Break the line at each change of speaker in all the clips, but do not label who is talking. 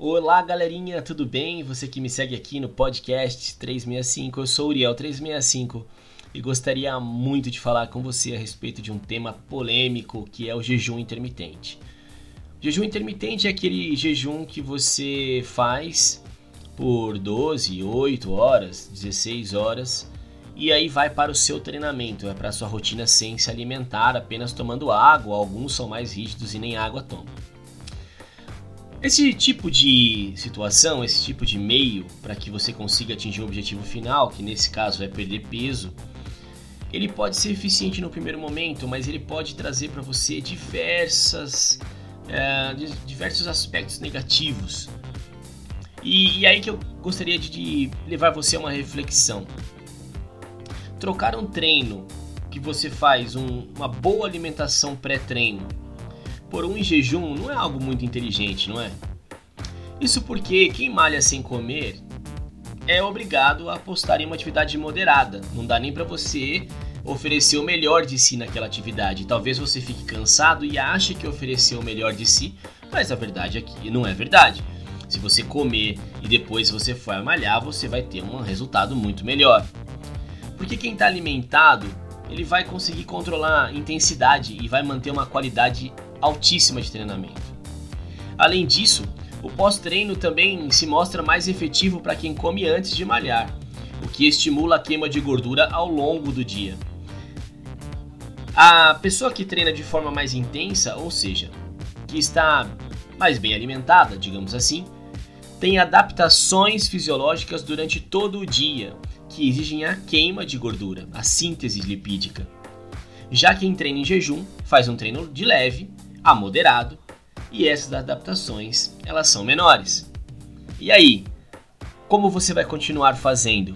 Olá, galerinha, tudo bem? Você que me segue aqui no podcast 365, eu sou Uriel 365 e gostaria muito de falar com você a respeito de um tema polêmico que é o jejum intermitente. O jejum intermitente é aquele jejum que você faz por 12, 8 horas, 16 horas e aí vai para o seu treinamento, é para a sua rotina sem se alimentar, apenas tomando água, alguns são mais rígidos e nem água tomam. Esse tipo de situação, esse tipo de meio para que você consiga atingir o objetivo final, que nesse caso é perder peso, ele pode ser eficiente no primeiro momento, mas ele pode trazer para você diversas, é, diversos aspectos negativos. E, e, aí que eu gostaria de, de levar você a uma reflexão. Trocar um treino que você faz, um, uma boa alimentação pré-treino, por um em jejum não é algo muito inteligente, não é? Isso porque quem malha sem comer é obrigado a apostar em uma atividade moderada. Não dá nem para você oferecer o melhor de si naquela atividade. Talvez você fique cansado e ache que ofereceu o melhor de si, mas a verdade aqui não é verdade. Se você comer e depois você for malhar, você vai ter um resultado muito melhor. Porque quem está alimentado, ele vai conseguir controlar a intensidade e vai manter uma qualidade altíssima de treinamento. Além disso, o pós-treino também se mostra mais efetivo para quem come antes de malhar, o que estimula a queima de gordura ao longo do dia. A pessoa que treina de forma mais intensa, ou seja, que está mais bem alimentada, digamos assim, tem adaptações fisiológicas durante todo o dia que exigem a queima de gordura, a síntese lipídica. Já quem treina em jejum faz um treino de leve a moderado e essas adaptações elas são menores. E aí, como você vai continuar fazendo?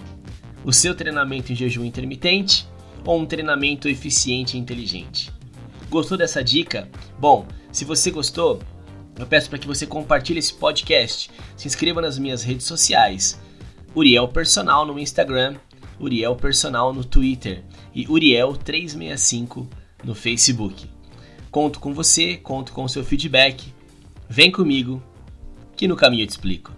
O seu treinamento em jejum intermitente ou um treinamento eficiente e inteligente? Gostou dessa dica? Bom, se você gostou, eu peço para que você compartilhe esse podcast, se inscreva nas minhas redes sociais, Uriel Personal no Instagram, Uriel Personal no Twitter e Uriel365 no Facebook. Conto com você, conto com o seu feedback. Vem comigo, que no caminho eu te explico.